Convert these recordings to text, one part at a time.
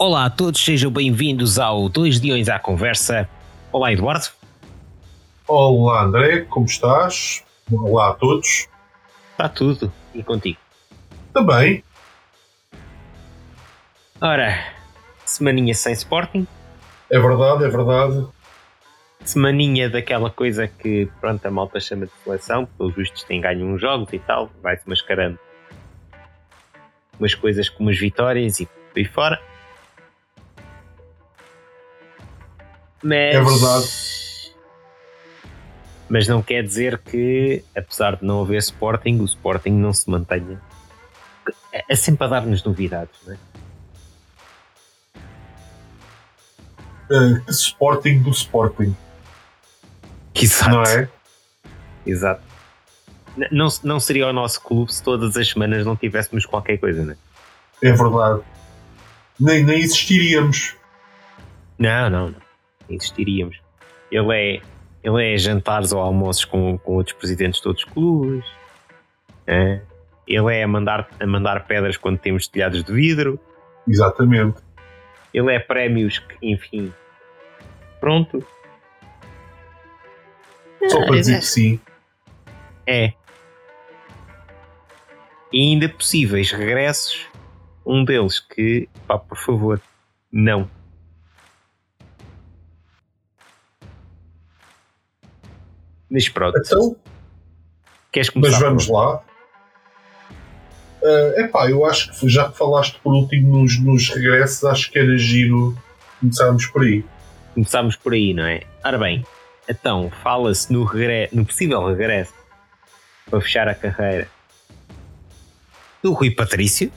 Olá a todos, sejam bem-vindos ao Dois Diões à Conversa. Olá, Eduardo. Olá, André, como estás? Olá a todos. Está tudo. E contigo? Também. Ora, semaninha sem Sporting. É verdade, é verdade. Semaninha daquela coisa que, pronto, a malta chama de seleção, pelos vistos tem ganho uns jogos e tal, vai-se mascarando umas coisas como as vitórias e por aí fora. Mas, É verdade. Mas não quer dizer que, apesar de não haver Sporting, o Sporting não se mantenha. É, sempre a dar-nos novidades, não é? Que Sporting do Sporting, Exato. não é? Exato. Não, não seria o nosso clube se todas as semanas não tivéssemos qualquer coisa, não é? É verdade. Nem, nem existiríamos. Não, não, não. Existiríamos. Ele é, ele é jantares ou almoços com, com outros presidentes de outros clubes. é. Ele é a mandar, a mandar pedras quando temos telhados de vidro. Exatamente. Ele é prémios que, enfim. Pronto. Só para Ah, dizer que sim. É. E ainda possíveis regressos. Um deles que, pá, por favor, não. Mas pronto, Então, queres começar? mas vamos lá. É epá, eu acho que já que falaste por último nos, nos regressos, acho que era giro começarmos por aí. Começámos por aí, não é? Ora bem, então, fala-se no, regre... no possível regresso para fechar a carreira do Rui Patrício.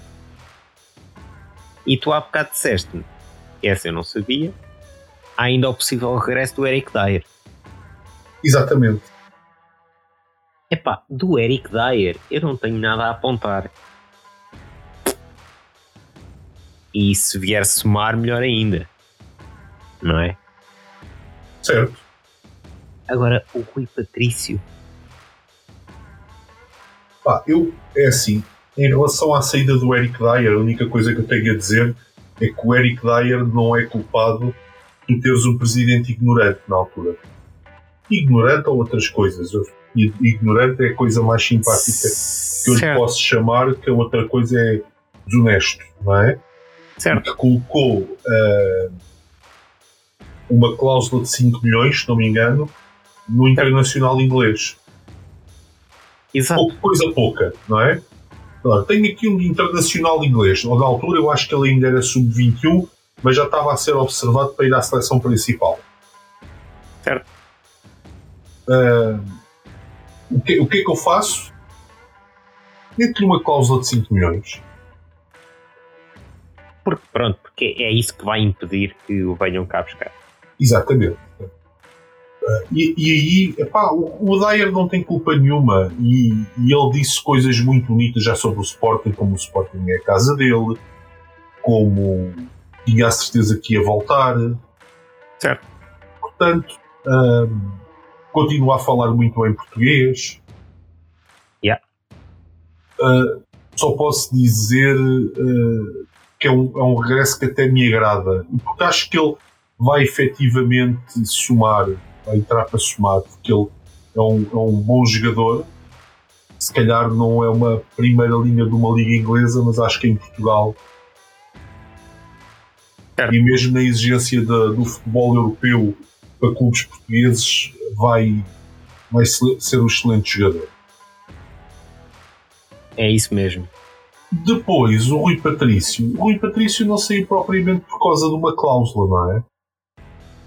E tu há bocado disseste-me, essa eu não sabia, há ainda o possível regresso do Eric Dyer. Exatamente. Epá, do Eric Dyer eu não tenho nada a apontar. E se vier somar, melhor ainda. Não é? Certo. Agora, o Rui Patrício. Pá, eu, é assim, em relação à saída do Eric Dyer, a única coisa que eu tenho a dizer é que o Eric Dyer não é culpado por teres um presidente ignorante na altura. Ignorante ou outras coisas. Ignorante é a coisa mais simpática que eu lhe posso chamar, que a outra coisa é desonesto, não é? certo. Que colocou ah, uma cláusula de 5 milhões, se não me engano, no internacional inglês Exato. pouco, coisa pouca, não é? Ora, tenho aqui um internacional inglês. Na altura eu acho que ele ainda era sub-21, mas já estava a ser observado para ir à seleção principal. Certo. Ah, o, que, o que é que eu faço? Meto-lhe uma cláusula de 5 milhões. Porque, pronto, porque é isso que vai impedir que o venham cá buscar. Exatamente. Ah, e, e aí, epá, o, o Dyer não tem culpa nenhuma e, e ele disse coisas muito bonitas já sobre o Sporting, como o Sporting é a casa dele, como tinha a certeza que ia voltar. Certo. Portanto, ahm, continua a falar muito bem português. Yeah. Ah, só posso dizer ah, que é um, é um regresso que até me agrada. Porque acho que ele vai efetivamente somar, vai entrar para somar, porque ele é um, é um bom jogador. Se calhar não é uma primeira linha de uma liga inglesa, mas acho que em Portugal e mesmo na exigência da- do futebol europeu para clubes portugueses vai, vai se- ser um excelente jogador. É isso mesmo. Depois, o Rui Patrício. O Rui Patrício não saiu propriamente por causa de uma cláusula, não é?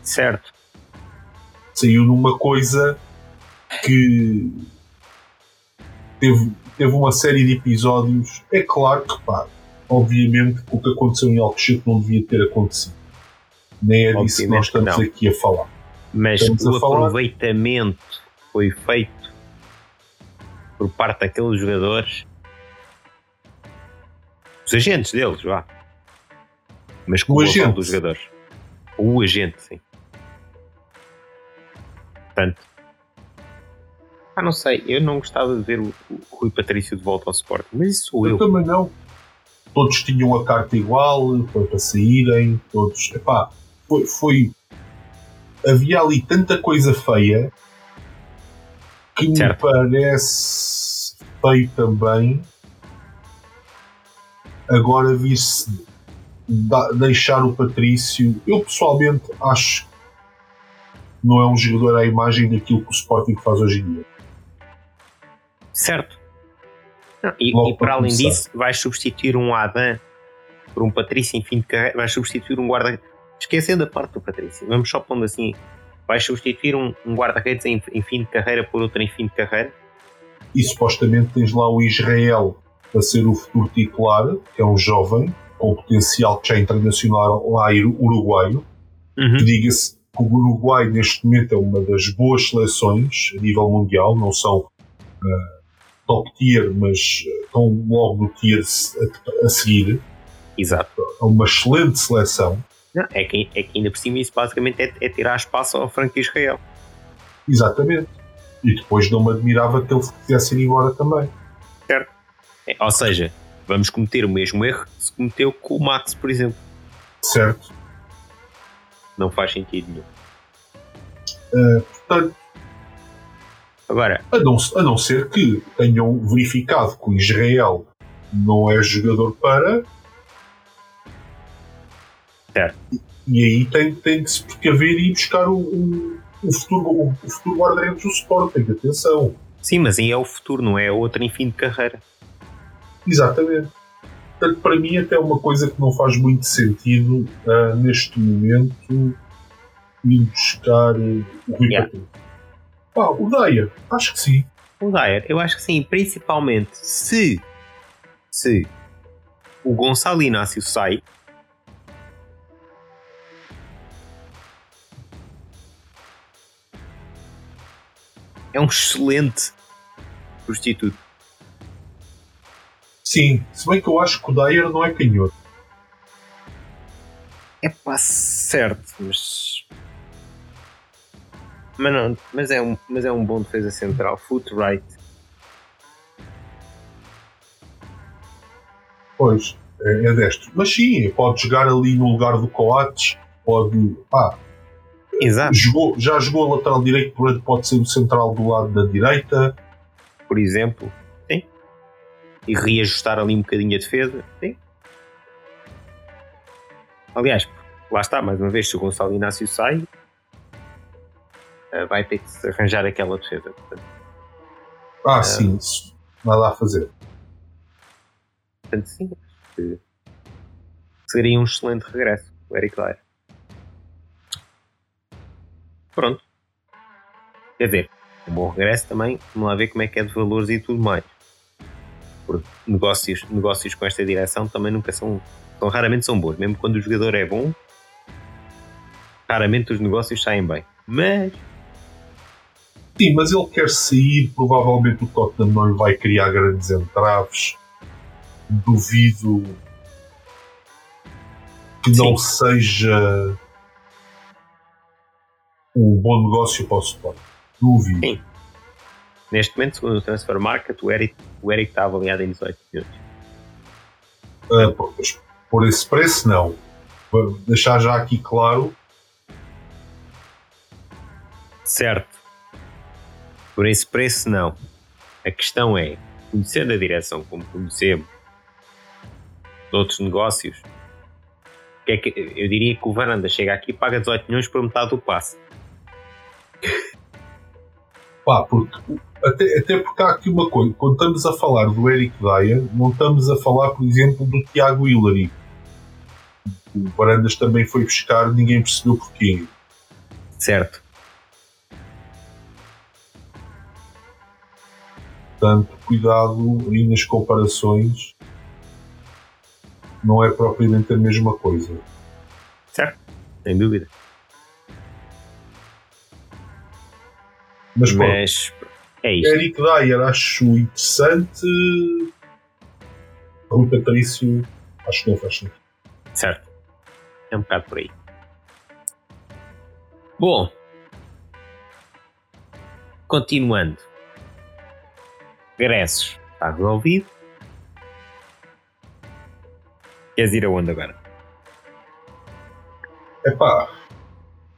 Certo. Saiu numa coisa que teve, teve uma série de episódios. É claro que, pá, obviamente o que aconteceu em Alcochete não devia ter acontecido. Nem é disso que nós estamos não. aqui a falar. Mas Estamos o a falar- aproveitamento foi feito por parte daqueles jogadores, os agentes deles, vá. Mas com O agente. dos jogadores. O agente, sim. Portanto, ah, não sei, eu não gostava de ver o, o Rui Patrício de volta ao Sport, mas isso sou Eu eu. também não. todos tinham a carta igual para, para saírem, todos. Epá, foi, foi. Havia ali tanta coisa feia que certo. me parece feio também agora vir-se deixar o Patrício. Eu pessoalmente acho que não é um jogador à imagem daquilo que o Sporting faz hoje em dia. Certo. Não, e, e para além começar. disso, vais substituir um Adam por um Patrício em fim de carreira, vais substituir um guarda. Esquecendo a parte do Patrício, vamos só pondo assim: vais substituir um, um guarda-redes em, em fim de carreira por outro em fim de carreira. E supostamente tens lá o Israel para ser o futuro titular, que é um jovem com potencial que já é internacional lá uruguaio. Uhum. Diga-se que o Uruguai neste momento é uma das boas seleções a nível mundial, não são uh, top tier, mas eh, estão logo no tier a, a seguir. Exato. É uma excelente seleção. Não, é, que, é que ainda por cima isso basicamente é, é tirar espaço ao Franco Israel. Exatamente. E depois não me admirava que ele quisesse ir embora também. Certo. É, ou seja, vamos cometer o mesmo erro que se cometeu com o Max, por exemplo. Certo. Não faz sentido nenhum. Uh, portanto, Agora, a não, a não ser que tenham verificado que o Israel não é jogador para. Certo. E, e aí tem, tem que se precaver e buscar o, o, o futuro, o, o futuro guarda-redes do Sporting. Atenção. Sim, mas aí é o futuro, não é outro em fim de carreira. Exatamente. Portanto, para mim, até é uma coisa que não faz muito sentido uh, neste momento ir buscar uh, o Rui yeah. Ah, o Dyer, acho que sim. O Dyer, eu acho que sim, principalmente se, se o Gonçalo Inácio sai. É um excelente prostituto. Sim, se bem que eu acho que o Dyer não é canhoto. É pá, certo, mas. Mas, não, mas, é um, mas é um bom defesa central, foot right. Pois, é, é destro. Mas sim, pode jogar ali no lugar do Coates, pode. Ah, Exato. Jogou, já jogou lateral direito, pode ser o central do lado da direita. Por exemplo e reajustar ali um bocadinho a defesa. Sim. Aliás, lá está, mais uma vez, se o Gonçalo Inácio sai, eh, vai ter que se arranjar aquela defesa. Portanto, ah, uh, sim, isso nada a fazer. Portanto, sim, seria um excelente regresso, o Eric Dyer. Pronto. Quer dizer, um bom regresso também, vamos lá ver como é que é de valores e tudo mais porque negócios, negócios com esta direção também nunca são, são raramente são bons, mesmo quando o jogador é bom, raramente os negócios saem bem. Mas Sim, mas ele quer sair, provavelmente o Tottenham não lhe vai criar grandes entraves. Duvido que Sim. não seja um bom negócio para o Sporting. Duvido. Sim. Neste momento, segundo o Transfer Market, o Eric, o Eric está avaliado em 18 milhões. Uh, por esse preço, não. Vou deixar já aqui claro. Certo. Por esse preço, não. A questão é, conhecendo a direção como conhecemos, de outros negócios, que é que, eu diria que o Varanda chega aqui e paga 18 milhões por metade do passe. Pá, porque até, até porque há aqui uma coisa, quando estamos a falar do Eric Dyer, não estamos a falar, por exemplo, do Tiago Hillary. O Barandas também foi buscar, ninguém percebeu porquê. Certo. Portanto, cuidado aí nas comparações. Não é propriamente a mesma coisa. Certo, sem dúvida. Mas, Mas é isso. Eric Dyer acho interessante. Rui Patrício acho que não faz sentido. Certo. É um bocado por aí. Bom. Continuando. Gressos está resolvido. Queres ir aonde agora? Epá,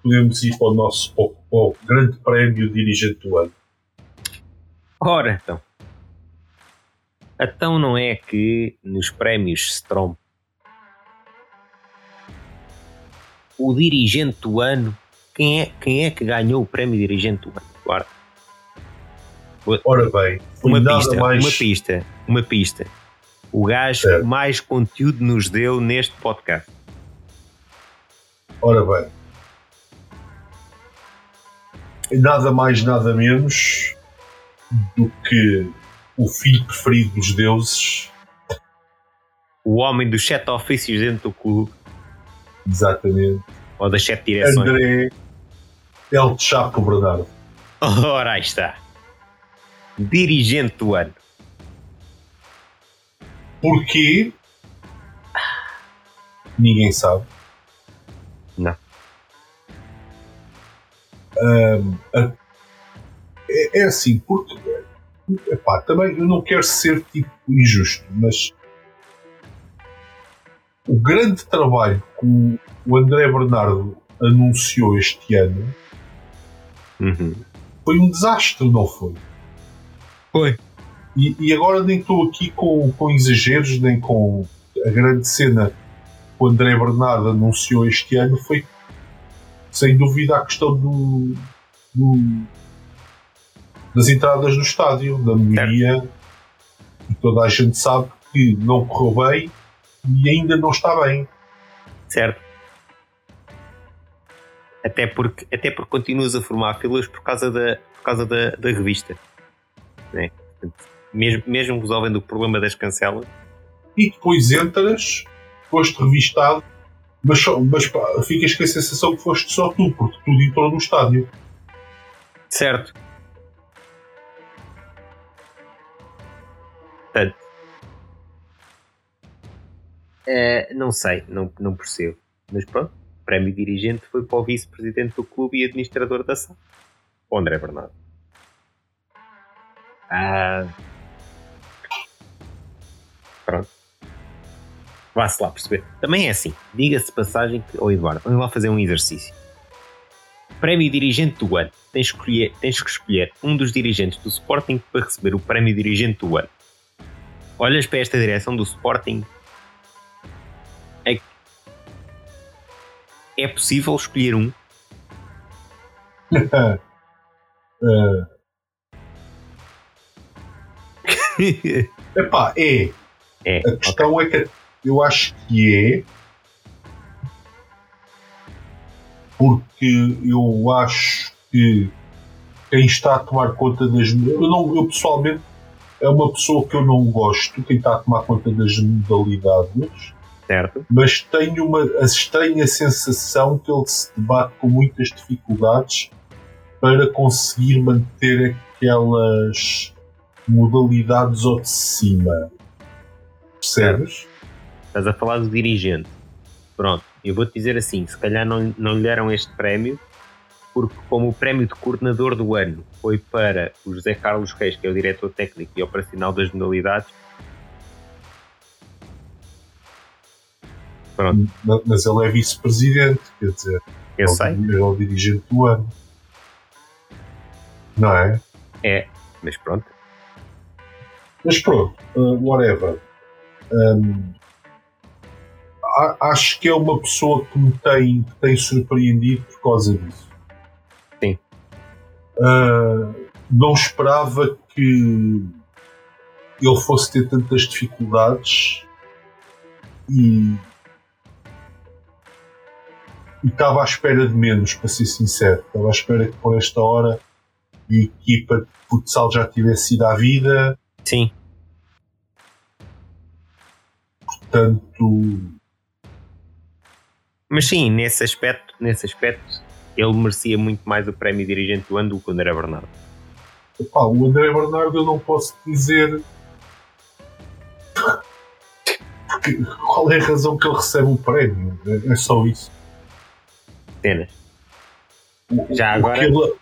podemos ir para o nosso para o, para o grande prémio dirigente do ano. Ora, então. Então não é que nos prémios Strom o dirigente do ano, quem é, quem é que ganhou o prémio dirigente do ano? Guarda. Ora bem, Uma pista, mais... uma pista, uma pista. O gajo que mais conteúdo nos deu neste podcast. Ora bem. Nada mais, nada menos do que o filho preferido dos deuses, O homem dos sete ofícios dentro do clube, exatamente, ou das sete direções. André El Chapo Bernardo. Ora, aí está. Dirigente do ano. Porquê? Ninguém sabe. Não. É, é assim, porque epá, também eu não quero ser tipo injusto, mas o grande trabalho que o- o André Bernardo anunciou este ano Uhum. foi um desastre, não foi? Foi. E, e agora nem estou aqui com, com exageros, nem com a grande cena que o André Bernardo anunciou este ano foi sem dúvida a questão do, do- das entradas no estádio, da melhoria e toda a gente sabe que não correu bem e ainda não está bem. Certo. Até porque, até porque continuas a formar filas por causa da, por causa da, da revista. Né? Portanto, mesmo, mesmo resolvendo o problema das cancelas, E depois entras, foste revistado, mas, só, mas pá, ficas com a sensação que foste só tu, porque tudo entrou no estádio. certo. Portanto, eh, não sei, não, não percebo. Mas pronto, o prémio dirigente foi para o vice-presidente do clube e administrador da SAD, o André Bernardo. Ah, pronto. Vá-se lá perceber. Também é assim, diga-se passagem que, oh Eduardo, vamos lá fazer um exercício. Prémio dirigente do ano. Tens, escolher, tens que escolher um dos dirigentes do Sporting para receber o prémio dirigente do ano. Olhas para esta direção do Sporting. É, é possível escolher um? Ah, epá, é. é, A questão é que eu acho que é porque eu acho que quem está a tomar conta das eu, não, eu pessoalmente é uma pessoa que eu não gosto quem está a tomar conta das modalidades certo? mas tenho uma a estranha sensação que ele se debate com muitas dificuldades para conseguir manter aquelas modalidades ao de cima percebes? Estás a falar do dirigente. Pronto, eu vou-te dizer assim: se calhar não, não lhe deram este prémio, porque, como o prémio de coordenador do ano foi para o José Carlos Reis, que é o diretor técnico e operacional das modalidades. Pronto, Ma- mas ele é vice-presidente, quer dizer, eu sei, O, é o dirigente do ano. Não é? é, mas pronto. Mas pronto, uh, whatever. Um, acho que é uma pessoa que me tem, que tem surpreendido por causa disso. Sim. Uh, não esperava que ele fosse ter tantas dificuldades e estava à espera de menos, para ser sincero. Estava à espera que por esta hora a equipa de futsal já tivesse ido à vida, Sim, portanto mas sim, nesse aspecto, nesse aspecto, ele merecia muito mais o prémio dirigente do ano do que o André Bernardo. Epá, o André Bernardo eu não posso dizer Porque qual é a razão que ele recebe o prémio. É, é só isso. Cenas. O, Já o agora- que ele,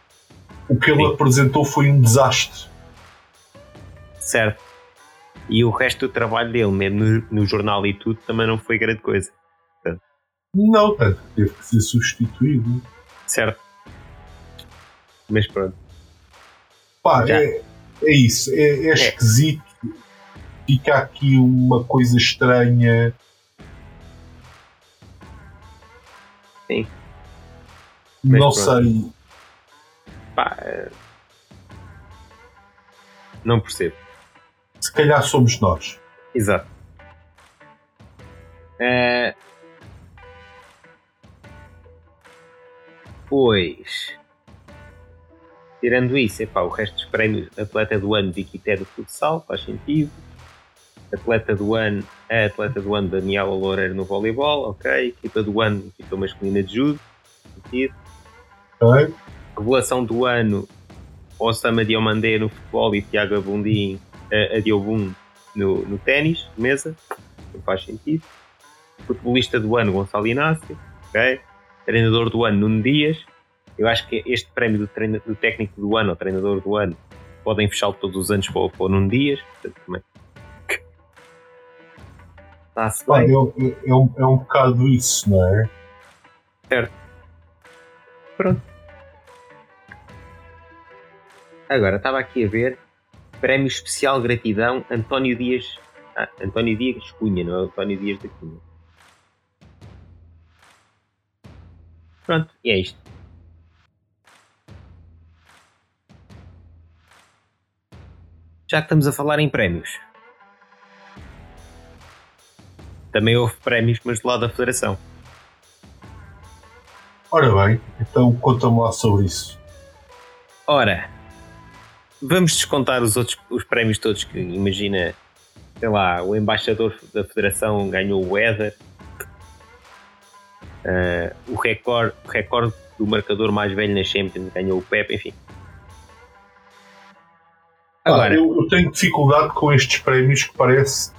o que ele Sim. apresentou foi um desastre. Certo. E o resto do trabalho dele, mesmo no, no jornal e tudo, também não foi grande coisa. Não, tanto que teve que ser substituído. Certo. Mas pronto. Pá, é, é isso. É, é, é esquisito. Fica aqui uma coisa estranha. Sim. Mas não pronto. sei. Pá, é, não percebo. Se calhar somos nós. Exato. É... Pois. Tirando isso, epá, o resto dos prémios, atleta do ano de Iquité do futsal, faz sentido. Atleta do ano, a atleta do ano Daniela Loureiro no voleibol, ok. Equipa do ano, equipa masculina de judo, sentido. Revelação do ano, Osama Diomandé no futebol e Tiago Abundim, a, a Diobum no, no ténis, mesa, não faz sentido. Futebolista do ano, Gonçalo Inácio, ok. Treinador do ano, Nuno Dias, eu acho que este prémio do, treino, do técnico do ano ou treinador do ano podem fechá-lo todos os anos para, o num dias. Portanto. Está-se bem. É, um, é um bocado isso, não é? Certo. Pronto. Agora, estava aqui a ver Prémio Especial Gratidão António Dias. Ah, António Dias Cunha, não é António Dias da Cunha. Pronto, e é isto. Já que estamos a falar em prémios, também houve prémios, mas do lado da Federação. Ora bem, então conta-me lá sobre isso. Ora, vamos descontar os outros os prémios todos que imagina, sei lá, o embaixador da Federação ganhou o Éder, uh, o recorde, o recorde do marcador mais velho na Champions ganhou o Pep, enfim. Agora, eu, eu, tenho dificuldade com estes prémios que parece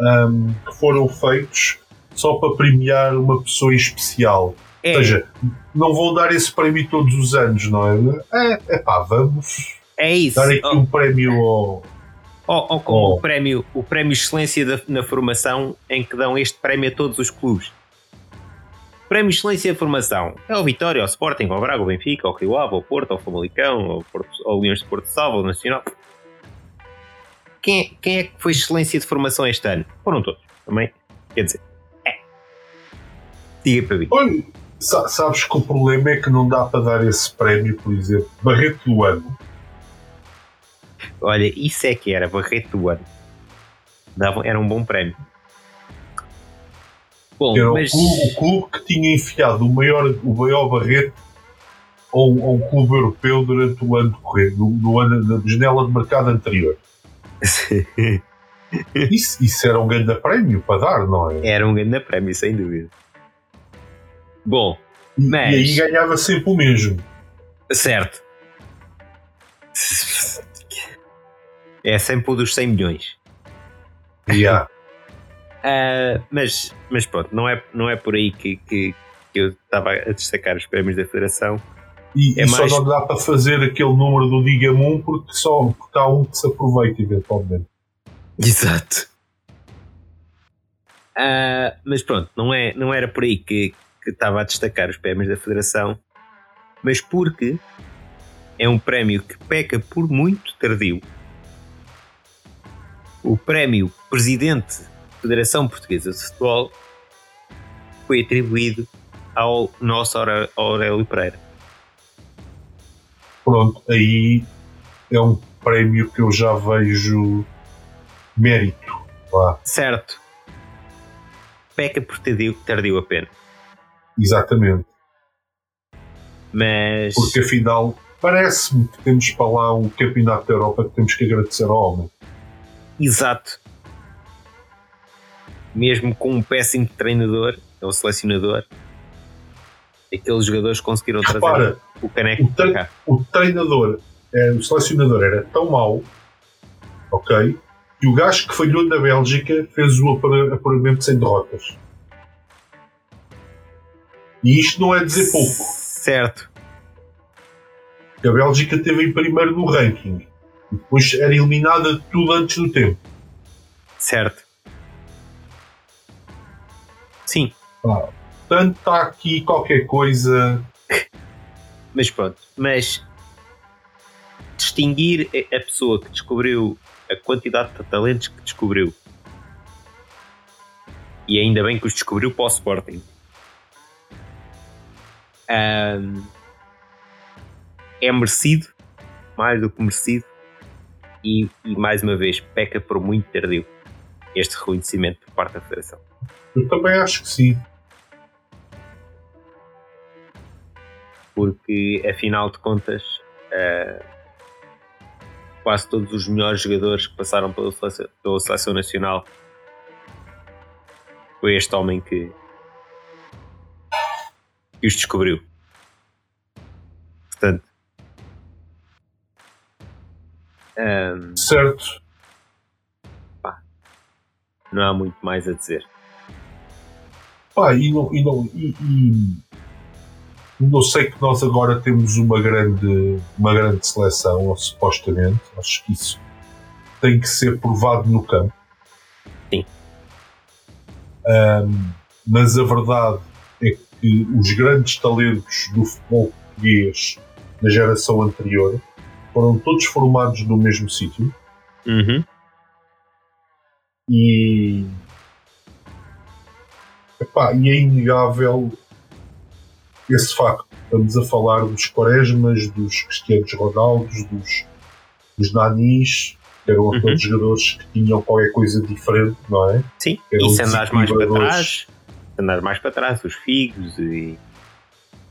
um, que foram feitos só para premiar uma pessoa em especial. É. Ou seja, não vão dar esse prémio todos os anos, não é? É, é pá, vamos é isso. dar aqui oh. um prémio ao. Ou, ou como oh. o, prémio, o prémio Excelência da, na Formação, em que dão este prémio a todos os clubes. Prémio Excelência da Formação é o Vitória, o Sporting, o Braga, o Benfica, o Rio Ave, o Porto, o Famalicão, o, Porto, o Leões de Porto Salvo, o Nacional quem, é, quem é que foi excelência de formação este ano? Foram todos, também. Quer dizer, é. Diga para mim. Olha, sabes que o problema é que não dá para dar esse prémio, por exemplo, Barreto do Ano. Olha, isso é que era, Barreto do Ano. Dava, era um bom prémio. Bom, era mas... o, clube, o, clube, que tinha enfiado o maior, o maior Barreto a um, a um clube europeu durante o ano decorrente, no, no ano da janela de mercado anterior. isso, isso era um grande prémio para dar, não é? Era um grande prémio, sem dúvida. Bom, e, mas... e aí ganhava sempre o mesmo. Certo. É sempre o dos 100 milhões. Yeah. Uh, mas, mas pronto, não é, não é por aí que, que, que eu estava a destacar os prémios da Federação. E, é e mais... só não dá para fazer aquele número do Diga-me um porque só porque há um que se aproveita eventualmente. Exato. Uh, mas pronto, não, é, não era por aí que, que estava a destacar os prémios da Federação, mas porque é um prémio que peca por muito tardio. O prémio Presidente Federação Portuguesa de Futebol foi atribuído ao nosso Aurélio Pereira pronto, aí é um prémio que eu já vejo mérito. Lá. Certo. Peca por tardio, tardio apenas. Exatamente. Mas. Porque afinal, parece-me que temos para lá um campeonato da Europa que temos que agradecer ao homem. Exato. Mesmo com um péssimo treinador, ou selecionador, aqueles jogadores conseguiram Repara, trazer o caneco o para cá. O treinador, é, o selecionador era tão mau, ok, que o gajo que falhou na Bélgica fez o apuramento sem derrotas. E isto não é dizer pouco. Certo. A Bélgica teve em primeiro no ranking. E depois era eliminada tudo antes do tempo. Certo. Sim. Ah, portanto, está aqui qualquer coisa. Mas pronto. Mas distinguir a pessoa que descobriu a quantidade de talentos que descobriu. E ainda bem que os descobriu para o Sporting. Um, é merecido, mais do que merecido, e, e, mais uma vez peca por muito tardio este reconhecimento por parte da Federação. Eu também acho que sim. Porque afinal de contas, uh, quase todos os melhores jogadores que passaram pela seleção, pela seleção nacional foi este homem que, que os descobriu. Portanto, um, certo. Pá, não há muito mais a dizer. Pá, e não, e não, e, e, não sei que nós agora temos uma grande, uma grande seleção, ou supostamente, acho que isso tem que ser provado no campo. Sim. Um, mas a verdade é que os grandes talentos do futebol português da geração anterior foram todos formados no mesmo sítio. Uhum. E. Epá, e é inegável esse facto. Estamos a falar dos Quaresmas, dos Cristianos Ronaldos, dos, dos Nanis, que eram uhum. aqueles jogadores que tinham qualquer coisa diferente, não é? Sim, e se andares mais para trás, se andares mais para trás, os Figos e.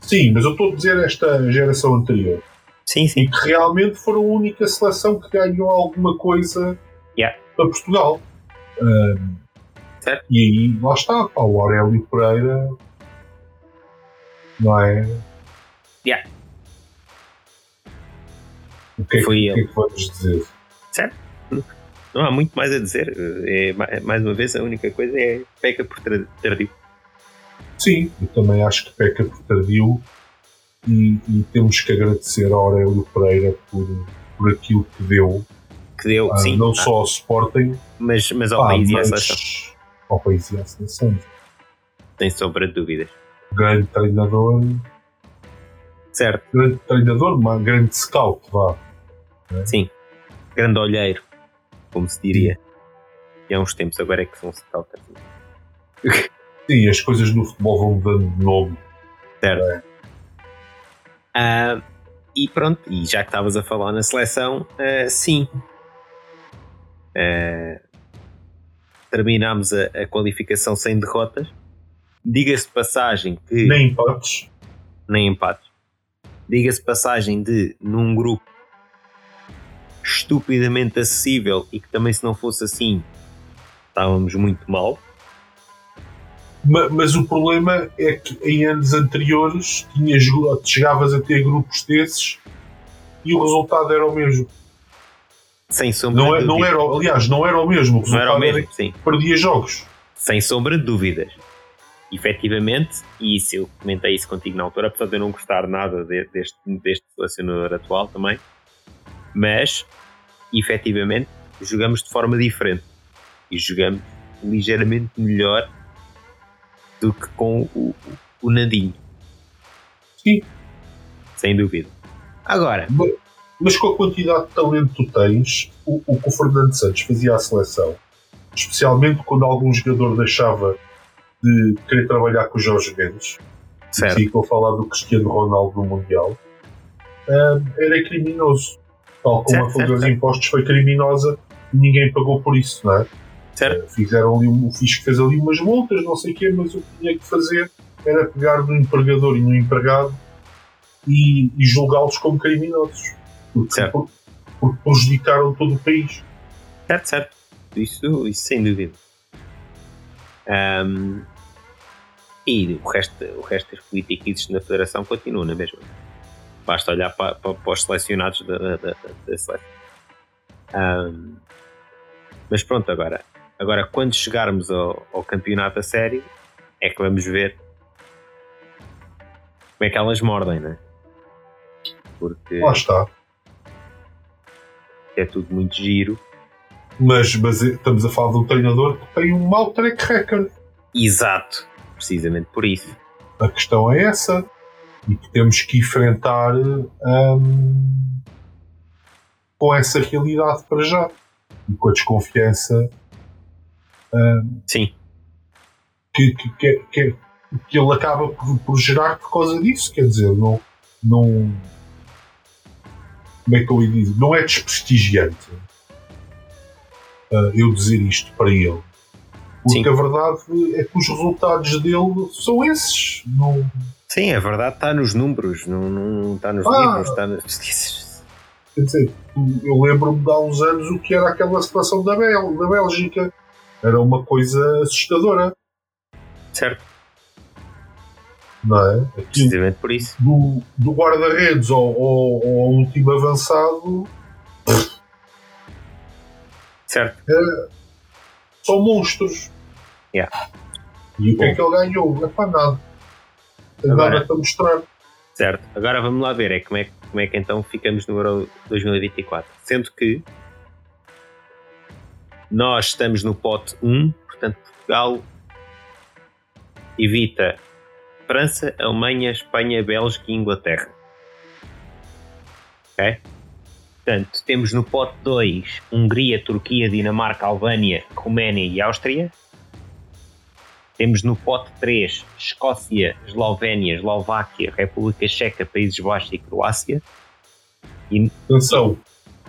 Sim, mas eu estou a dizer esta geração anterior. Sim, sim. E que realmente foram a única seleção que ganhou alguma coisa yeah. para Portugal. Um, certo. E aí, lá está, pá, o Aurélio Pereira. Não é? Yeah. O que é, Foi que, o que, é que vamos dizer? Certo. Não há muito mais a dizer. É, mais uma vez, a única coisa é peca por tardio. Sim, eu também acho que peca por tardio e, e temos que agradecer ao Aurélio Pereira por, por aquilo que deu. Que deu, ah, sim. Não ah, só ao Sporting, mas, mas ao ah, país e à seleção. Ao país e à seleção. Sem sombra de dúvidas. Grande treinador. Certo. Grande treinador, uma grande scout, vá. É? Sim. Grande olheiro, como se diria. E há uns tempos agora é que são scouters. Sim, as coisas no futebol vão mudando de nome. Certo. É. E pronto, e já que estavas a falar na seleção, uh, sim. Uh, terminámos a, a, qualificação sem derrotas. Diga-se de passagem que. Nem empates. Nem empates. Diga-se de passagem de, num grupo estupidamente acessível e que também, se não fosse assim, estávamos muito mal. Mas, o problema é que em anos anteriores tinhas, chegavas a ter grupos desses e o resultado era o mesmo. Sem sombra não, é, não era, aliás, não era o mesmo. Não era o mesmo, era sim. Perdia jogos. Sem sombra de dúvidas. Efetivamente, e isso eu comentei isso contigo na altura, apesar de eu não gostar nada de, deste, deste selecionador atual também, mas efetivamente jogamos de forma diferente e jogamos ligeiramente melhor do que com o, o Nadinho. Sim. Sem dúvida. Agora. Mas, com a quantidade de talento que tu tens, o, o que o Fernando Santos fazia à seleção, especialmente quando algum jogador deixava de querer trabalhar com o Jorge Mendes, certo. e a falar do Cristiano Ronaldo no Mundial, um, era criminoso. Tal como certo, a fuga dos impostos foi criminosa, ninguém pagou por isso, não é? Certo. Fizeram ali, o Fisco fez ali umas multas, não sei o quê, mas o que tinha que fazer era pegar no empregador e no empregado e, e julgá-los como criminosos. Porque, por, porque prejudicaram todo o país. Certo, certo. Isso, isso sem dúvida. Um, e o resto, o resto das políticas na Federação continua na mesma. Basta olhar para, para, para os selecionados da, da, da, da seleção. Um, mas pronto, agora Agora, quando chegarmos ao, ao campeonato a sério, é que vamos ver como é que elas mordem, né? Porque. Lá está. É tudo muito giro, Mas, mas estamos a falar de um treinador que tem um mau track record. Exato, precisamente por isso. A questão é essa. E que temos que enfrentar hum, com essa realidade para já. E com a desconfiança hum, Sim. que, que, que, que, que ele acaba por, por gerar por causa disso. Quer dizer, não. não como é que eu ia dizer? Não é desprestigiante uh, eu dizer isto para ele. Porque Sim. a verdade é que os resultados dele são esses. Não, Sim, a verdade está nos números, não, não está nos Ah. livros, está nos... quer dizer, eu lembro-me de há uns anos o que era aquela situação da, Bel, da Bélgica. Era uma coisa assustadora, Certo, não é? Aquilo precisamente por isso. do, do guarda-redes ao, ao, ao último avançado Certo. são monstros. Yeah. E o que é que ele ganhou? É para nada. Agora- nada para mostrar. Certo. Agora vamos lá ver é como, é, como é que então ficamos no Euro 2024. Sendo que nós estamos no pote 1, portanto Portugal evita França, Alemanha, Espanha, Bélgica e Inglaterra. Ok? Portanto, temos no pote 2 Hungria, Turquia, Dinamarca, Albânia, Roménia e Áustria. Temos no pote 3 Escócia, Eslovénia, Eslováquia, República Checa, Países Baixos e Croácia. Atenção,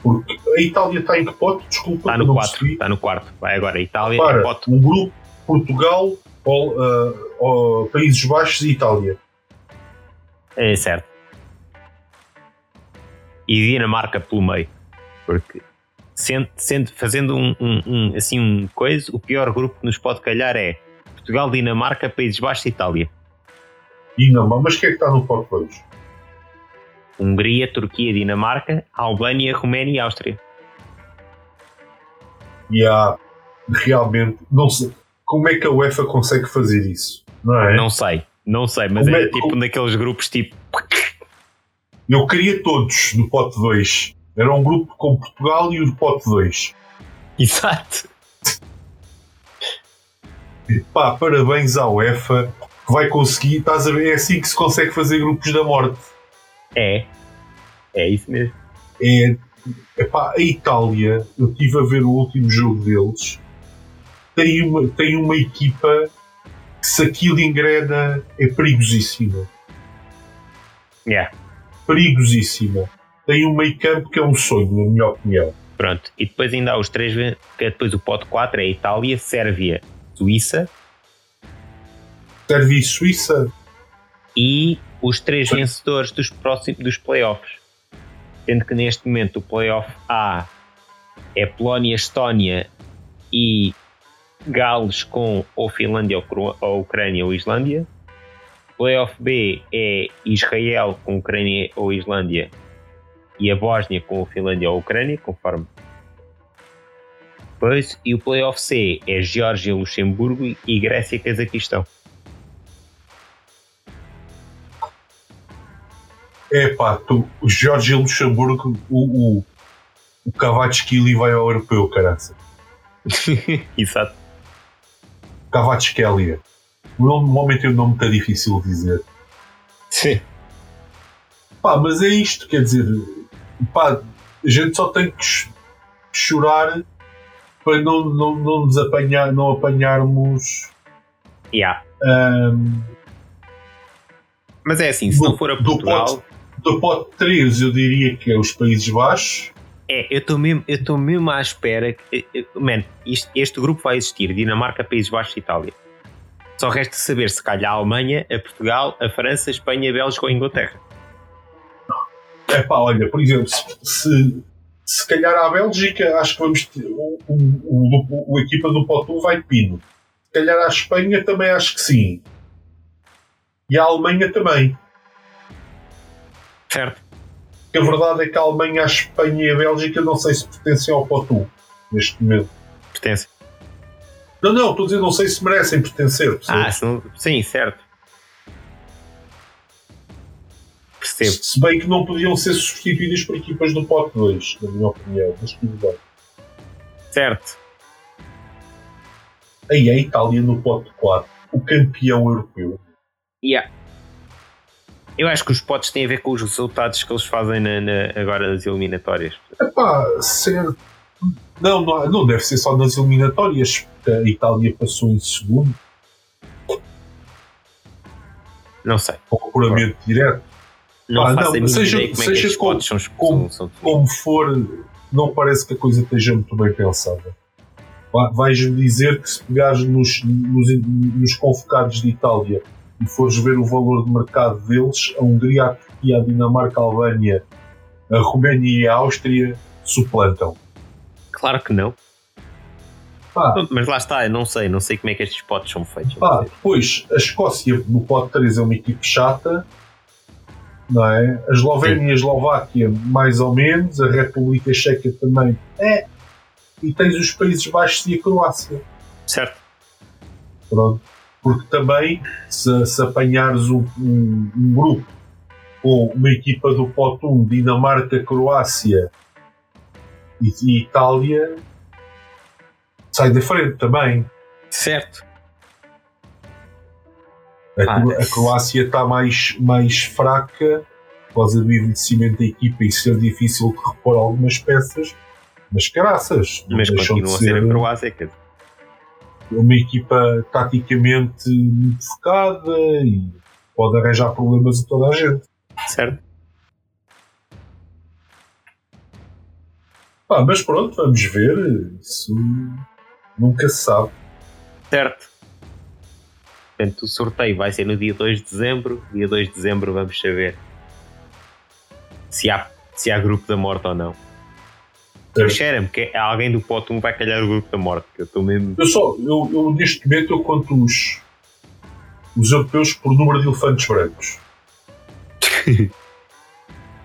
porque a Itália está em que pote? Desculpa, Está no não 4. percebi. Está no quarto. Vai agora. Itália Para, é pote. um grupo Portugal, Pol- ah, ah, Países Baixos e Itália. É certo. E Dinamarca pelo meio. Porque sendo, sendo- fazendo um, um- um- assim um coisa, o pior grupo que nos pode calhar é Portugal, Dinamarca, Países Baixos e Itália. Dinamarca, mas quem é que está no pote 2? Hungria, Turquia, Dinamarca, Albânia, Roménia e Áustria. E há realmente, não sei, como é que a UEFA consegue fazer isso? Não é? Não sei, não sei, mas Como é- era tipo um daqueles grupos tipo. Eu queria todos no pote 2. Era um grupo com Portugal e o pote 2. Exato. Pá, parabéns à UEFA que vai conseguir, estás a ver, é assim que se consegue fazer grupos da morte. É. É isso mesmo. É, epá, a Itália, eu estive a ver o último jogo deles, tem uma, tem uma equipa que se aquilo engrena é perigosíssima. Yeah. Perigosíssima. Tem um meio campo que é um sonho, na minha opinião. Pronto. E depois ainda há os três. Que é depois o pote 4 é Itália, Sérvia, Suíça Sérvia e Suíça, e os três vencedores dos próximos dos playoffs. Sendo que neste momento o playoff A é Polónia, Estónia e Gales com ou Finlândia ou, Ucrânia ou Islândia. Playoff B é Israel com Ucrânia ou Islândia e a Bósnia com Finlândia ou Ucrânia, conforme. Pois, e o playoff C é Geórgia, Luxemburgo e Grécia e Cazaquistão. é pá, tu, o Jorge Luxemburgo, o, o, o Cavatsquili vai ao europeu, caraça. Exato. Cavatskelia. O nome- Normalmente é um nome muito difícil de dizer. Sim. Pá, mas é isto, quer dizer, pá, a gente só tem que ch- chorar para não, não, não nos apanhar, não apanharmos. Yeah. ahm, Mas é assim, se Do- não for a do Portugal, do pote 3, eu diria que é os Países Baixos. É, eu estou mesmo, eu estou mesmo à espera. Que, eh, eh, man, isto- este grupo vai existir: Dinamarca, Países Baixos e Itália. Só resta saber se calhar a Alemanha, a Portugal, a França, a Espanha, a Bélgica ou a Inglaterra. É pá, olha, por exemplo, se, se, se calhar a Bélgica, acho que vamos ter. O, o, o, o equipa do pote 1 vai de pino. Se calhar a Espanha também acho que sim. E a Alemanha também. Certo? Porque a verdade é que a Alemanha, a Espanha e a Bélgica não sei se pertencem ao pote 1 neste momento. Pertence. Não, não, estou a dizer, não sei se merecem pertencer. Ah, não- sim, certo. Percebo. se, bem que não podiam ser substituídas por equipas do pote 2, na minha opinião. Mas tudo bem. Certo. Aí é a Itália no pote 4, o campeão europeu. Yeah. Eu acho que os potes têm a ver com os resultados que eles fazem na, na, agora nas eliminatórias. Epá, certo. Não, não, não deve ser só nas eliminatórias, porque a Itália passou em segundo. Não sei. Com apuramento direto. Não Pá, faço não, a seja- como é seja estes como- são, como- são, Como for, não parece que a coisa esteja muito bem pensada. Vai- Vais-me dizer que se pegares nos, nos, nos convocados de Itália e fores ver o valor de mercado deles, a Hungria, a Turquia, a Dinamarca, a Albânia, a Roménia e a Áustria suplantam. Claro que não. Pá, Mas lá está, eu não sei, não sei como é que estes potes são feitos. Pá, depois, a Escócia no pote 3 é uma equipe chata, não é? A Eslovénia e a Eslováquia, mais ou menos, a República Checa também é. E tens os Países Baixos e a Croácia. Certo. Pronto. Porque também, se, se apanhares um, um- um grupo com uma equipa do pote 1, Dinamarca, Croácia e, e Itália, sai da frente também. Certo. A, a Croácia está mais, mais fraca por causa do envelhecimento da equipa e ser difícil de repor algumas peças, mas caraças, Mas continua de a ser ser a Croácia. quer dizer. Uma equipa taticamente muito focada e pode arranjar problemas a toda a gente. Certo. Pá, mas pronto, vamos ver. Isso nunca se sabe. Certo. Portanto, o sorteio vai ser no dia 2 de dezembro. Dia 2 de dezembro vamos saber se há, se há grupo da morte ou não. Certo. Cheira-me que é alguém do 1 vai calhar o grupo da morte. Eu estou mesmo. Eu só, eu, eu neste momento eu conto os, os europeus por número de elefantes brancos.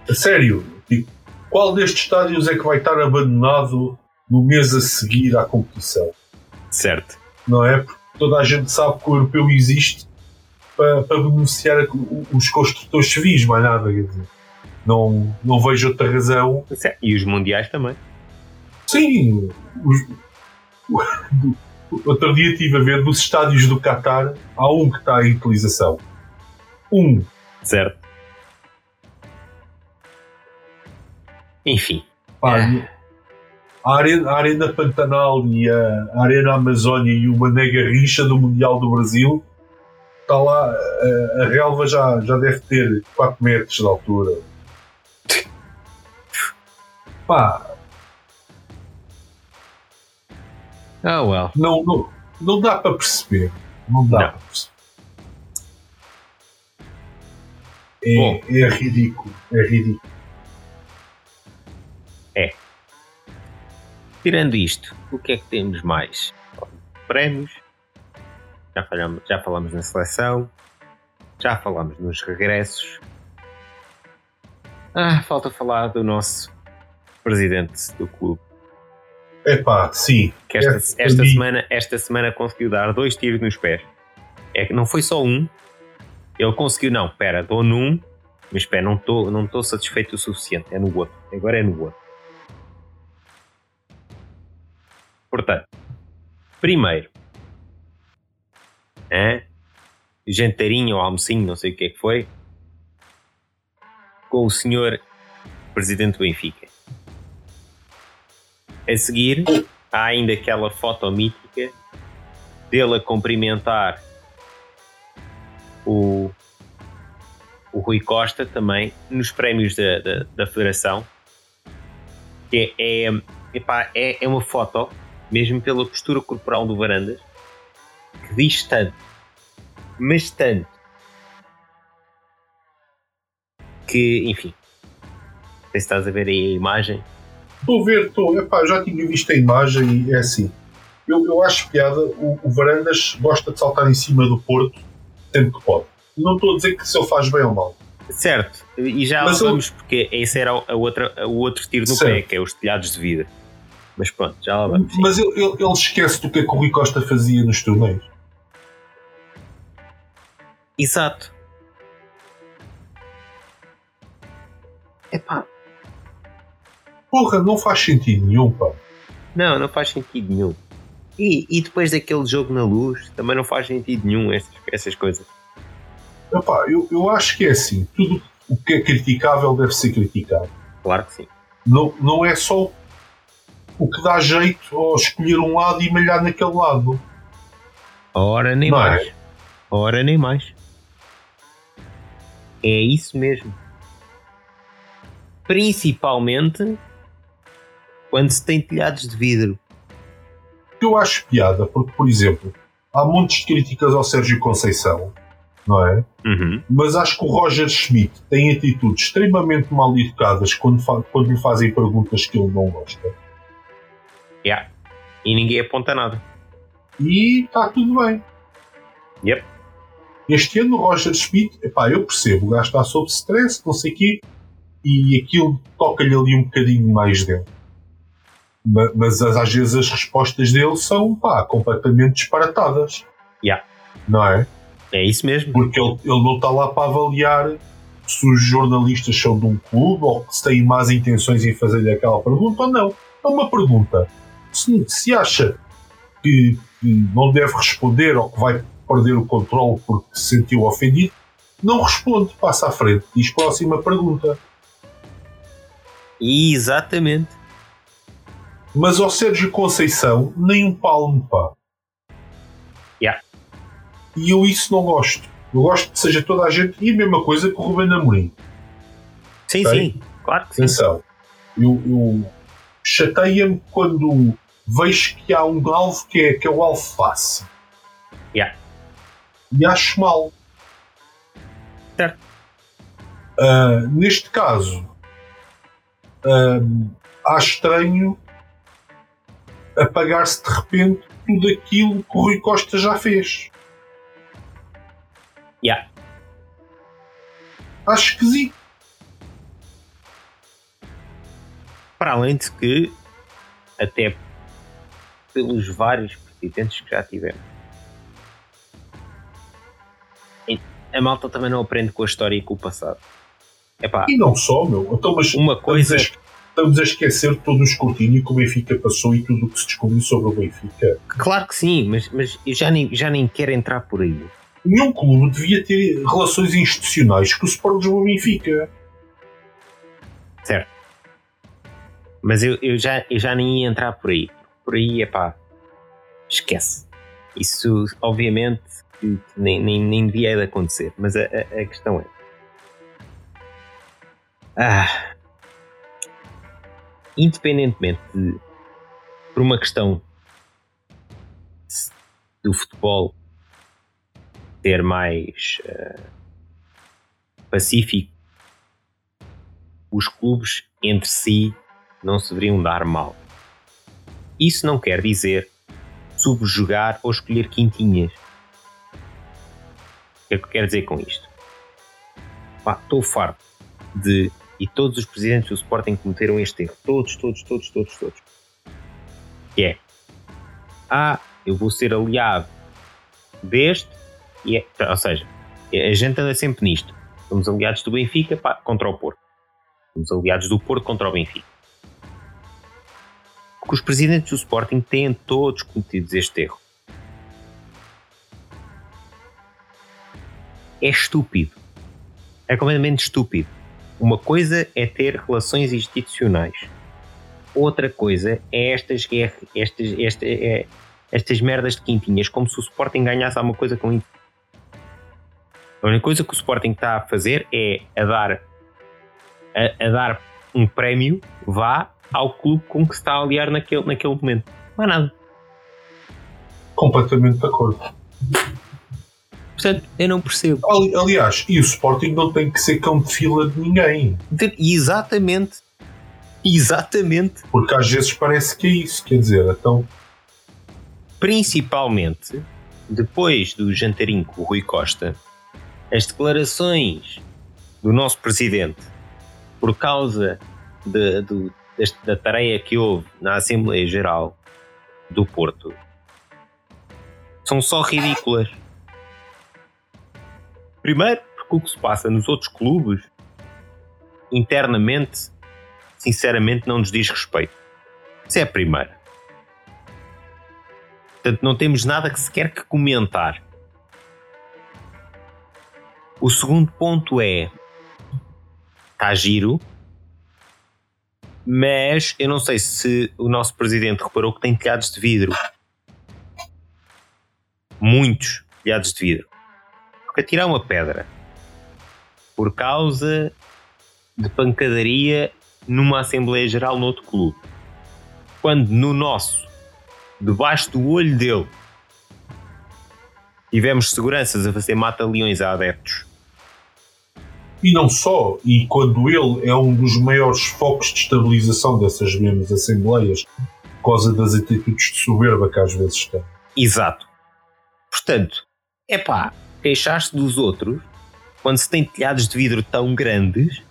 a sério, tipo, qual destes estádios é que vai estar abandonado no mês a seguir à competição? Certo. Não é? Porque toda a gente sabe que o europeu existe para, para beneficiar os construtores civis, mais nada. Quer dizer, não, não vejo outra razão. E os mundiais também. Sim, os- o- outro dia estive a ver dos estádios do Qatar, há um que está em utilização. Um. Certo. Enfim. Pá, É. a, arena, a Arena Pantanal e a Arena Amazónia e o Mané Garrincha do Mundial do Brasil, está lá, a, a relva já, já deve ter 4 metros de altura. Pá, Oh well. não, não, não dá para perceber. Não dá para perceber. É, Bom. é ridículo. É ridículo. Tirando isto, o que é que temos mais? Prémios. Já falamos, já falamos na seleção. Já falamos nos regressos. Ah, falta falar do nosso presidente do clube. Epá, sim. Que esta, É, esta, semana, esta semana conseguiu dar dois tiros nos pés. É que não foi só um. Ele conseguiu, não, pera, dou num, mas espera, não estou não tô satisfeito o suficiente. É no outro. Agora é no outro. Portanto, primeiro, é, jantarinho ou almocinho, não sei o que é que foi, com o senhor presidente do Benfica. A seguir, há ainda aquela foto mítica dele a cumprimentar o, o Rui Costa também nos prémios da, da, da Federação. Que é, é, epá, é, é uma foto, mesmo pela postura corporal do Varandas, que diz tanto, mas tanto, que, enfim, não sei se estás a ver aí a imagem. Estou a ver, estou. Epá, já tinha visto a imagem e é assim. Eu, eu acho piada. O, o Varandas gosta de saltar em cima do Porto sempre que pode. Não estou a dizer que se ele faz bem ou mal. Certo, e já Mas lá eu- vamos, porque esse era a outra, o outro tiro no Certo. pé, que é os telhados de vida. Mas pronto, já lá vamos. Mas ele, ele, ele esquece do que é que o Rui Costa fazia nos torneios. Exato. Epá, Porra, não faz sentido nenhum, pá. Não, não faz sentido nenhum. E, e depois daquele jogo na luz, também não faz sentido nenhum essas, essas coisas. Epá, eu, eu acho que é assim: tudo o que é criticável deve ser criticado. Claro que sim. Não, não é só o que dá jeito ou escolher um lado e malhar naquele lado. Ora, nem Não é? mais. Ora, nem mais. É isso mesmo. Principalmente quando se tem telhados de vidro. eu acho piada, porque, por exemplo, há de críticas ao Sérgio Conceição, não é? Uhum. Mas acho que o Roger Schmidt tem atitudes extremamente mal educadas quando, fa- quando lhe fazem perguntas que ele não gosta. Yeah. E ninguém aponta nada. E está tudo bem. Yep. Este ano o Roger Schmidt, epá, eu percebo, o gajo está sob stress, não sei o quê, e aquilo toca-lhe ali um bocadinho mais dentro. Ma- Mas às às vezes as respostas dele são pá, completamente disparatadas. Yeah. Não é? É isso mesmo. Porque ele, ele não está lá para avaliar se os jornalistas são de um clube ou se têm más intenções em fazer-lhe aquela pergunta ou não. É uma pergunta. Se, se acha que, que não deve responder ou que vai perder o controle porque se sentiu ofendido, não responde, passa à frente. Diz próxima pergunta. Exatamente. Mas ao Sérgio Conceição, nem um palmo, pá. Yeah. E eu isso não gosto. Eu gosto que seja toda a gente. E a mesma coisa com o Ruben Amorim. Sim, Ok. sim. Claro que sim. Atenção, eu, eu chateia-me quando vejo que há um alvo que é, que é o alface. Yeah. E acho mal. Certo. Ah, neste caso, ah, acho estranho apagar-se de repente tudo aquilo que o Rui Costa já fez. Yeah. Acho esquisito. Para além de que, até pelos vários presidentes que já tivemos, a malta também não aprende com a história e com o passado. Epá, E não só, meu. Então, mas uma coisa. Estamos a esquecer todo o escrutínio que o Benfica passou e tudo o que se descobriu sobre o Benfica. Claro que sim, mas, mas eu já nem, já nem quero entrar por aí. Nenhum clube devia ter relações institucionais com o Sport Lisboa Benfica. Certo. Mas eu, eu, já, eu já nem ia entrar por aí. Por aí é pá. Esquece. Isso, obviamente, nem, nem, nem devia de acontecer. Mas a, a, a questão é. Ah. Independentemente de. Por uma questão do futebol ser mais eh, pacífico, os clubes entre si não se deveriam dar mal. Isso não quer dizer subjugar ou escolher quintinhas. O que é que eu quero dizer com isto? Estou farto de. E todos os presidentes do Sporting cometeram este erro. Todos, todos, todos, todos, todos. Que é. Ah, eu vou ser aliado deste. E é, ou seja, a gente anda sempre nisto. Somos aliados do Benfica pá, contra o Porto. Somos aliados do Porto contra o Benfica. Porque os presidentes do Sporting têm todos cometido este erro. É estúpido. É completamente estúpido. Uma coisa é ter relações institucionais. Outra coisa é estas guerras, estas, esta, é, estas merdas de quintinhas, como se o Sporting ganhasse alguma coisa com isso. A única coisa que o Sporting está a fazer é a dar, a, a dar um prémio, vá, ao clube com que se está a aliar naquele, naquele momento. Não há nada. Completamente de acordo. Portanto, eu não percebo. Ali- Aliás, e o Sporting não tem que ser cão de fila de ninguém. De- Exatamente. Exatamente. Porque às vezes parece que é isso. Quer dizer, então. Principalmente depois do jantarinho com o Rui Costa, as declarações do nosso presidente por causa de- deste- da tarefa que houve na Assembleia Geral do Porto são só ridículas. Primeiro, porque o que se passa nos outros clubes internamente, sinceramente, não nos diz respeito. Isso é a primeira. Portanto, não temos nada que sequer que comentar. O segundo ponto é. Está giro, mas eu não sei se o nosso presidente reparou que tem telhados de vidro. Muitos telhados de vidro. Porque atirar uma pedra por causa de pancadaria numa Assembleia Geral no outro clube. Quando no nosso, debaixo do olho dele, tivemos seguranças a fazer mata-leões a adeptos. E não só, e quando ele é um dos maiores focos de estabilização dessas mesmas Assembleias, por causa das atitudes de soberba que às vezes tem. Exato. Portanto, é pá, queixar-se dos outros quando se tem telhados de vidro tão grandes,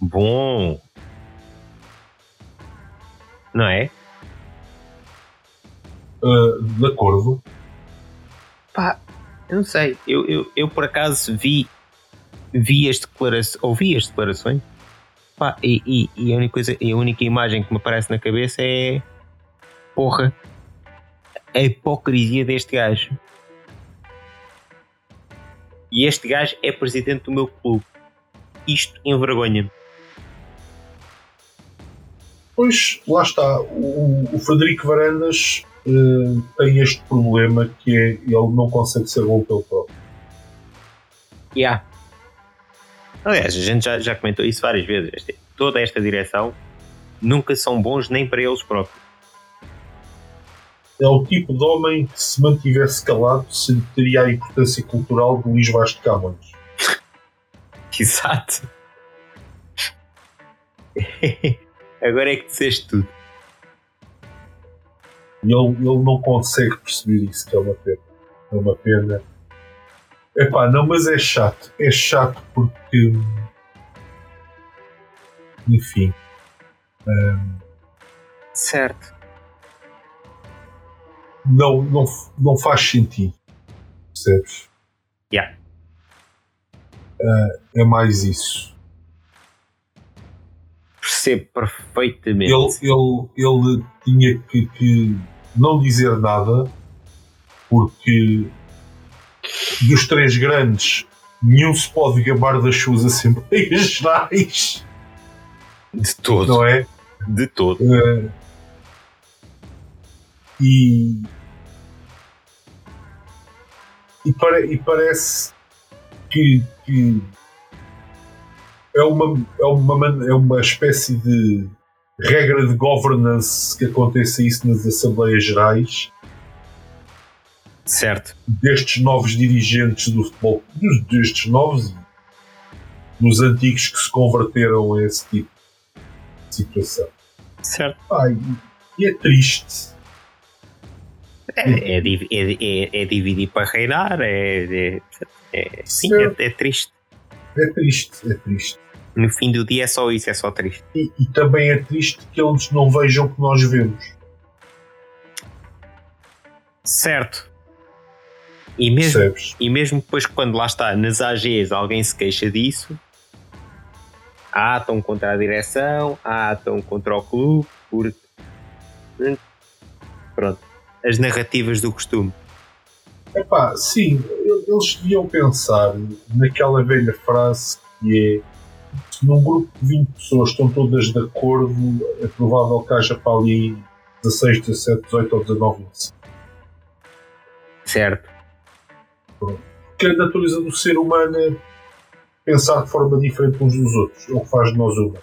bom. Não é? Uh, de acordo. Pá, eu não sei. Eu, eu, eu por acaso vi, vi as declarações, ouvi as declarações. Pá, e, e, e a, única coisa, a única imagem que me aparece na cabeça é. Porra. A hipocrisia deste gajo. E este gajo é presidente do meu clube. Isto envergonha-me. Pois, lá está. O, o Frederico Varandas uh, tem este problema que é ele não consegue ser bom pelo próprio. Yeah. Aliás, a gente já, já comentou isso várias vezes. Toda esta direção nunca são bons nem para eles próprios. É o tipo de homem que, se mantivesse calado, se teria a importância cultural de Luís Vaz de Camões. Exato. Agora é que disseste tudo. E ele, ele não consegue perceber isso, que é uma pena. É uma pena. Epá, não, mas é chato. É chato porque. Enfim. Um, certo. Não, não, não faz sentido. Percebes? Yeah. Uh, é mais isso. Percebo perfeitamente. Ele, ele, ele tinha que, que não dizer nada porque dos três grandes nenhum se pode gabar das suas assembleias gerais. De todo. Não é? De todo. Uh, e, e, pare, e parece que, que é, uma, é, uma, é uma espécie de regra de governance que aconteça isso nas Assembleias Gerais. Certo. Destes novos dirigentes do futebol, destes novos dos antigos que se converteram a esse tipo de situação. Certo. Ai, e é triste. É, é, é, é, dividir para reinar, é, sim, é, triste. É triste, é triste. No fim do dia é só isso, é só triste. E, e também é triste que eles não vejam o que nós vemos. Certo. E mesmo, e mesmo depois quando lá está nas AGs alguém se queixa disso, ah, estão contra a direção, ah, estão contra o clube, porque pronto, as narrativas do costume. Epá, sim, eles deviam pensar naquela velha frase que é se num grupo de 20 pessoas estão todas de acordo, é provável que haja para ali 16, 17, 18 ou 19 Certo. Porque a natureza do ser humano é pensar de forma diferente uns dos outros. É o que faz de nós uma.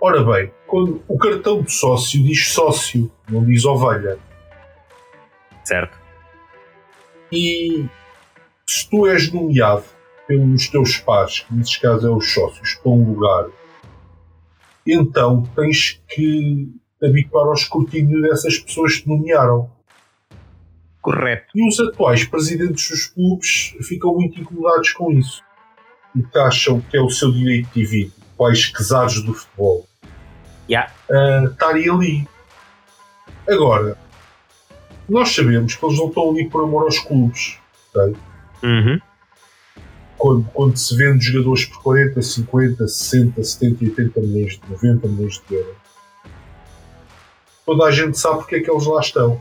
Ora bem, quando o cartão de sócio diz sócio, não diz ovelha. Certo. E se tu és nomeado pelos teus pares, que nesses casos é os sócios, para um lugar, então tens que te habituar ao escrutínio dessas pessoas que te nomearam. Correto. E os atuais presidentes dos clubes ficam muito incomodados com isso. Porque acham que é o seu direito divino, quais quesados do futebol. Yeah. Uh, ali. Agora, nós sabemos que eles não estão ali por amor aos clubes. Okay? Uhum quando, quando se vende jogadores por 40, 50, 60, 70, 80 milhões, de 90 milhões de euros, toda a gente sabe porque é que eles lá estão.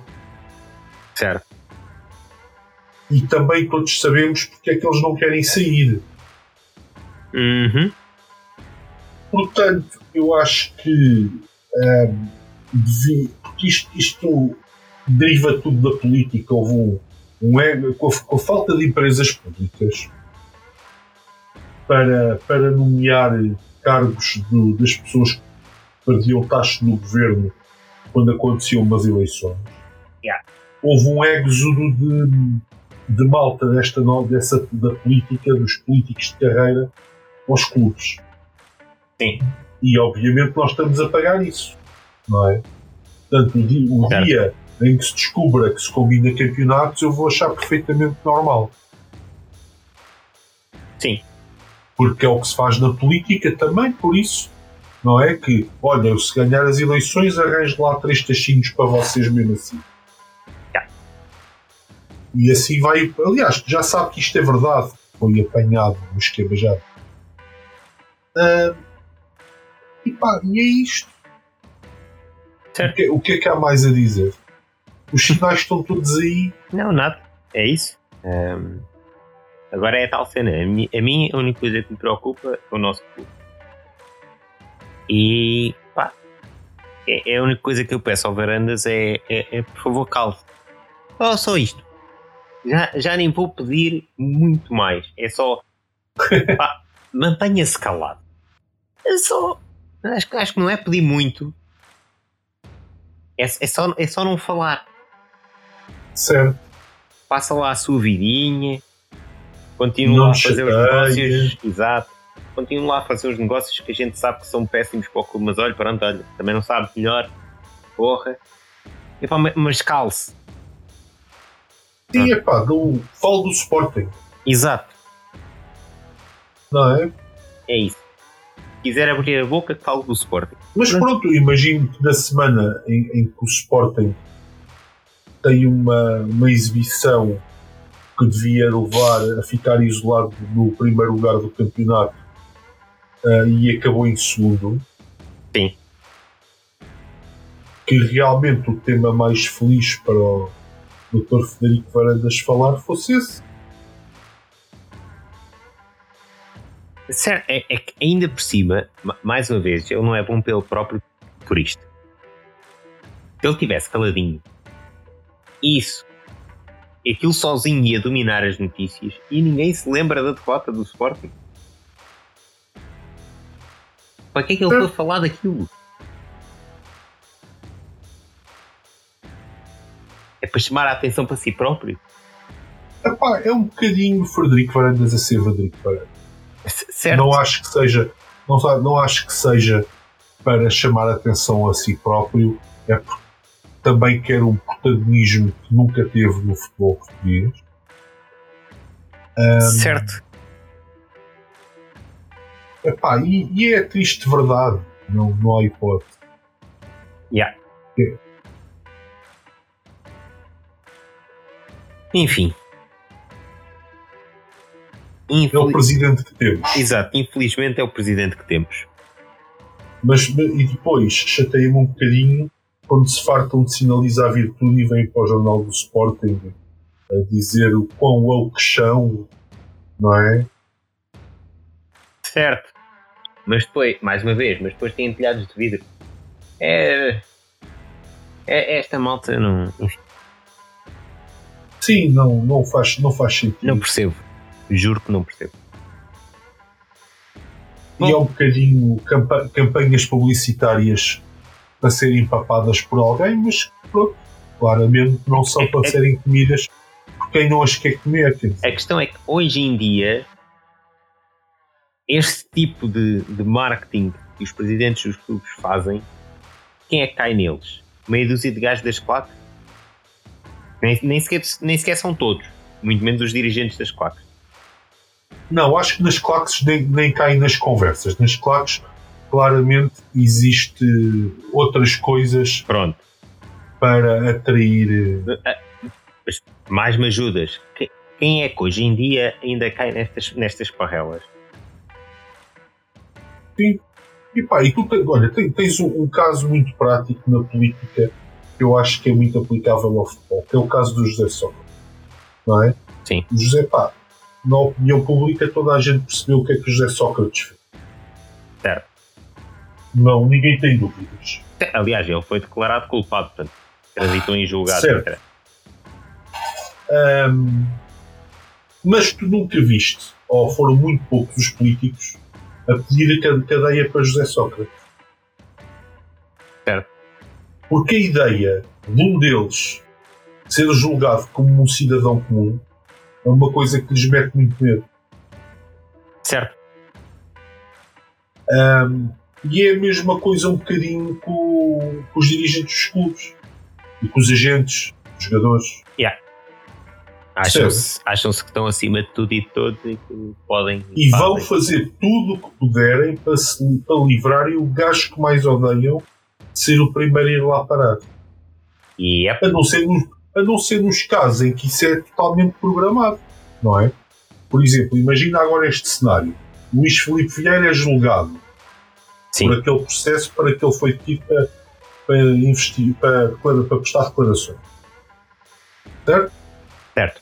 Certo. E também todos sabemos porque é que eles não querem sair. Uhum. Portanto, eu acho que porque isto, isto deriva tudo da política. Houve um, um ego, com, a, com a falta de empresas públicas para, para nomear cargos do, das pessoas que perdiam taxa no governo quando aconteciam umas eleições. Yeah. Houve um êxodo de, de malta desta, dessa, da política, dos políticos de carreira, aos clubes. Sim. E obviamente nós estamos a pagar isso, não é? Portanto, o dia, o dia em que se descubra que se combina campeonatos, eu vou achar perfeitamente normal. Sim. Porque é o que se faz na política também, por isso. Não é? Que, olha, se ganhar as eleições, arranjo lá três tachinhos para vocês mesmo assim. Yeah. E assim vai. Aliás, já sabe que isto é verdade. Foi apanhado no esquema já. Uh, e pá, e é isto. O que, o que, é que há mais a dizer? Os sinais estão todos aí. Não, nada. É isso. Um, agora é a tal cena. A mim, a a única coisa que me preocupa é o nosso clube. E pá, é, é, a única coisa que eu peço ao Varandas é, é, é por favor, calve. Oh, só isto. Já, já nem vou pedir muito mais. É só. mantenha-se calado. É só. Acho, acho que não é pedir muito. É, é, só, é só não falar. Certo. Passa lá a sua vidinha. Continua a fazer os negócios. Exato. Continua lá a fazer os negócios que a gente sabe que são péssimos para o clube. Mas olha, pronto, olha, também não sabe melhor. Porra. E pá, mas calce. Sim, é pá, do, falo do Sporting. Exato. Não é? É isso quiser abrir a boca, que falo do Sporting. Mas pronto, imagino que na semana em, em, que o Sporting tem uma, uma exibição que devia levar a ficar isolado no primeiro lugar do campeonato uh, e acabou em segundo. Sim. Que realmente o tema mais feliz para o Dr. Federico Varandas falar fosse esse. É, é, que ainda por cima, mais uma vez, ele não é bom pelo próprio por isto. Se ele tivesse caladinho, isso, aquilo sozinho ia dominar as notícias e ninguém se lembra da derrota do Sporting. Para que é que ele foi falar daquilo? É para chamar a atenção para si próprio? Epá, é um bocadinho Frederico Varandas a ser Frederico Varandas. Certo. Não acho que seja, não, não acho que seja para chamar a atenção a si próprio, é porque também quer um protagonismo que nunca teve no futebol português. Um, certo. Epá, e, e é triste verdade, não, não há hipótese. Yeah. É. Enfim. É o presidente que temos. Exato, infelizmente é o presidente que temos. Mas e depois chateia-me um bocadinho quando se fartam de sinalizar virtude e vêm para o jornal do Sporting a dizer o quão woke são, não é? Certo. Mas depois, mais uma vez, mas depois têm telhados de vidro. É. É esta malta não. Sim, não, não, faz, não faz sentido. Não percebo. Juro que não percebo. E é um bocadinho campa campanhas publicitárias para serem papadas por alguém, mas pronto, claramente não são é, para é, serem comidas por quem não as quer comer. A questão é que hoje em dia este tipo de, de marketing que os presidentes dos clubes fazem, quem é que cai neles? Meia dúzia de gajos das claques? Nem, nem, sequer, nem sequer são todos, muito menos os dirigentes das claques. Não, acho que nas claques nem, nem caem nas conversas. Nas claques, claramente, existe outras coisas Pronto. para atrair. Eh, mais me ajudas. Quem é que hoje em dia ainda cai nestas, nestas parrelas? Sim. E pá, e tu olha, tens um, um, caso muito prático na política que eu acho que é muito aplicável ao futebol, que é o caso do José Sócrates. Não é? Sim. O José, pá, na opinião pública toda a gente percebeu o que é que o José Sócrates fez. Certo. Não, ninguém tem dúvidas. Aliás, ele foi declarado culpado, portanto, transitou em julgado. Certo. Ahm, mas tu nunca viste, ou foram muito poucos os políticos, a pedir a cade- cadeia para José Sócrates. Certo. Porque a ideia de um deles ser julgado como um cidadão comum é uma coisa que lhes mete muito medo. Certo. Ahm, e é a mesma coisa um bocadinho com, com os dirigentes dos clubes e com os agentes, os jogadores. Acham-se acham que estão acima de tudo e de todos e que podem. E vão fazem. fazer tudo o que puderem para, se, para livrarem o gajo que mais odeiam de ser o primeiro a ir lá parar. É A não, ser nos, a não ser nos casos em que isso é totalmente programado, não é? Por exemplo, imagina agora este cenário. Luís Filipe Vieira é julgado sim, por aquele processo para que ele foi tido para, para investir, para, para, para prestar declarações. Certo? certo.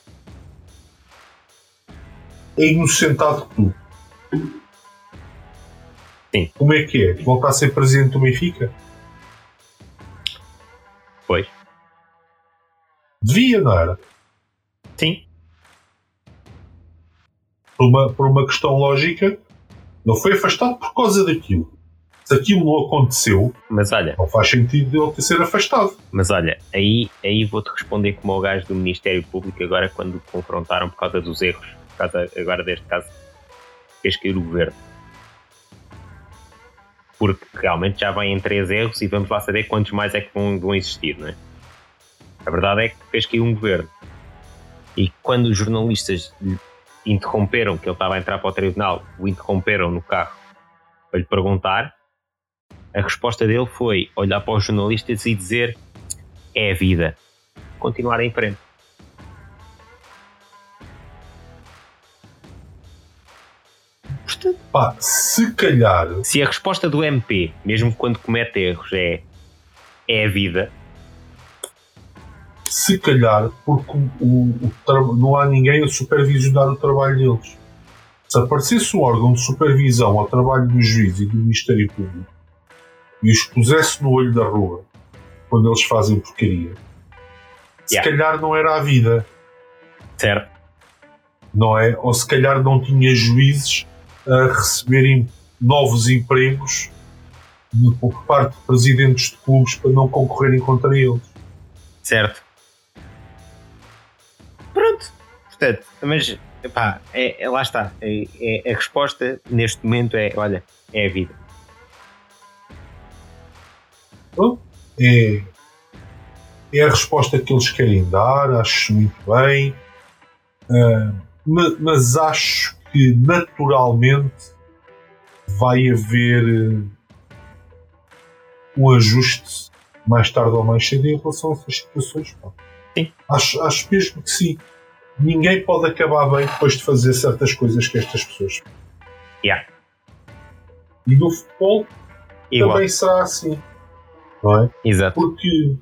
É inocentado que tu. Sim. Como é que é? Voltar a ser presidente do Benfica? Devia, não era? Sim. Por uma, por uma questão lógica, ele foi afastado por causa daquilo. Se aquilo não aconteceu, Mas olha, não faz sentido ele ter ser afastado. mas olha, aí, aí vou-te responder como o gajo do Ministério Público agora quando confrontaram por causa dos erros, por causa agora deste caso, fez cair o governo. Porque realmente já vem em três erros e vamos lá saber quantos mais é que vão, vão existir, não é? A verdade é que fez cair um governo. E quando os jornalistas lhe interromperam, que ele estava a entrar para o tribunal, o interromperam no carro para lhe perguntar, a resposta dele foi olhar para os jornalistas e dizer é a vida. Continuar em frente. Portanto, Pá, se calhar, se a resposta do MP, mesmo quando comete erros, é é a vida, se calhar, porque o, o- não há ninguém a supervisionar o trabalho deles. Se aparecesse um órgão de supervisão ao trabalho do juiz e do Ministério Público e os pusesse no olho da rua quando eles fazem porcaria, se Yeah. calhar não era a vida, certo? não é? Ou se calhar não tinha juízes a receberem novos empregos por parte de presidentes de clubes para não concorrerem contra eles. Certo. Portanto, mas pá, é, é- lá está. É, é- a resposta neste momento é: olha, é a vida. é, é a resposta que eles querem dar, acho muito bem, Ah, ma- mas acho que naturalmente vai haver eh, um ajuste mais tarde ou mais cedo em relação a essas situações. pá. Sim. Acho, acho mesmo que sim. Ninguém pode acabar bem depois de fazer certas coisas que estas pessoas fazem. Yeah. E no futebol Igual. também será assim. Não é? Exato. Porque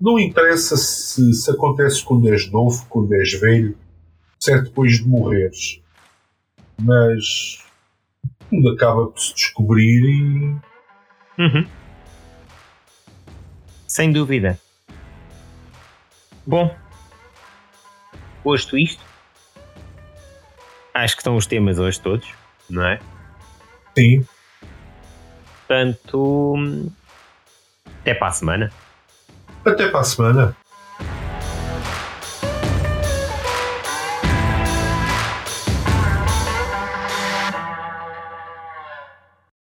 não interessa se, se acontece quando és novo, quando és velho, certo depois de morreres. Mas tudo acaba por se descobrir e Uhum. Sem dúvida. Bom, posto isto, acho que estão os temas hoje todos, não é? sim, Portanto, até para a semana. até para a semana.